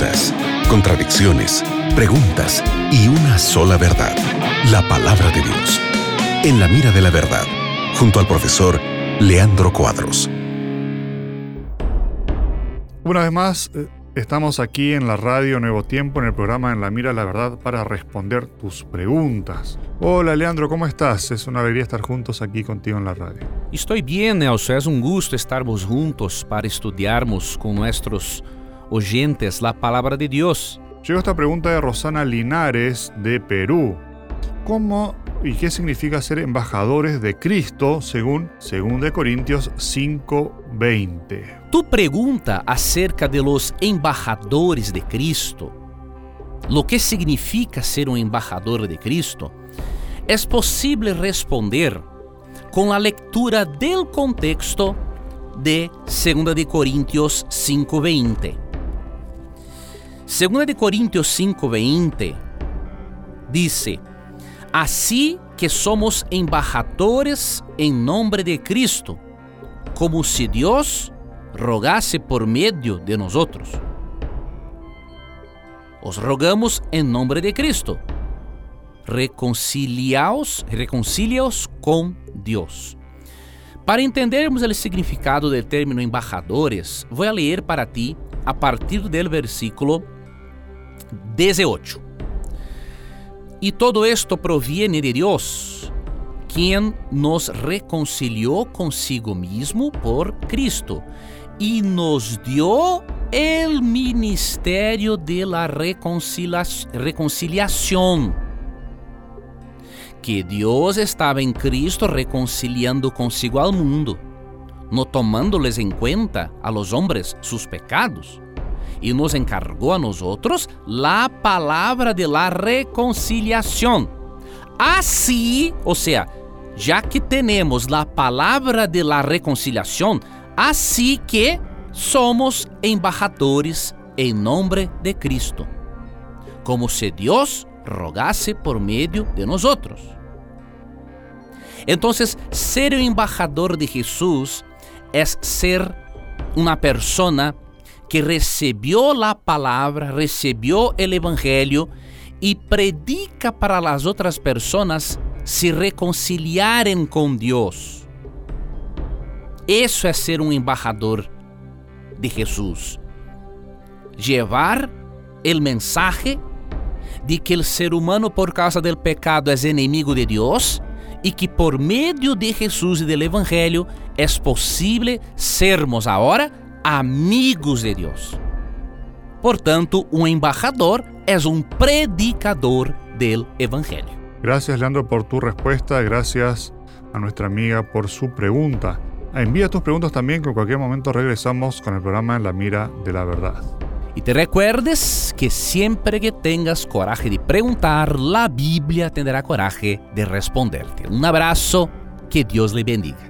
dudas, contradicciones, preguntas y una sola verdad, la palabra de Dios. En la mira de la verdad, junto al profesor Leandro Cuadros. Una vez más, eh, estamos aquí en la radio Nuevo Tiempo, en el programa En la Mira de la Verdad, para responder tus preguntas. Hola Leandro, ¿cómo estás? Es una alegría estar juntos aquí contigo en la radio. Estoy bien, Nelson. Es un gusto estarmos juntos para estudiarmos con nuestros oyentes la palabra de Dios. Llegó esta pregunta de Rosana Linares de Perú. ¿Cómo y qué significa ser embajadores de Cristo según 2 Corintios 5:20? Tu pregunta acerca de los embajadores de Cristo, lo que significa ser un embajador de Cristo, es posible responder con la lectura del contexto de 2 de Corintios 5:20. 2 de Corintios 5:20 dice: Así que somos embajadores en nombre de Cristo, como si Dios rogase por medio de nosotros. Os rogamos en nombre de Cristo. Reconciliaos, reconciliaos com Deus. Para entendermos o significado do término embajadores, vou ler para ti a partir do versículo 18. E todo esto proviene de Deus, quem nos reconciliou consigo mesmo por Cristo e nos dio el ministerio de la reconciliación. Que Deus estava em Cristo reconciliando consigo al mundo, no tomándoles em conta a los hombres sus pecados, e nos encargou a nosotros la palavra de la reconciliación. Assim, ou seja, já que temos la palavra de la reconciliación, assim que somos embajadores em nome de Cristo, como se Deus rogase por meio de nós. Então, ser o embajador de Jesus é ser uma persona que recebeu a palavra, recebeu o evangelho e predica para as outras pessoas se reconciliarem com Deus. Isso é ser um embajador de Jesus. Llevar o mensaje de que o ser humano, por causa do pecado, é inimigo de Deus e que por meio de Jesus e do Evangelho é possível sermos agora amigos de Deus. Portanto, um embajador é um predicador del Evangelho. Gracias, Leandro, por tu respuesta. Gracias a nuestra amiga por su pregunta. Envía tus preguntas también, que en cualquier momento regresamos con el programa En la Mira de la Verdad. Y te recuerdes que siempre que tengas coraje de preguntar, la Biblia tendrá coraje de responderte. Un abrazo, que Dios le bendiga.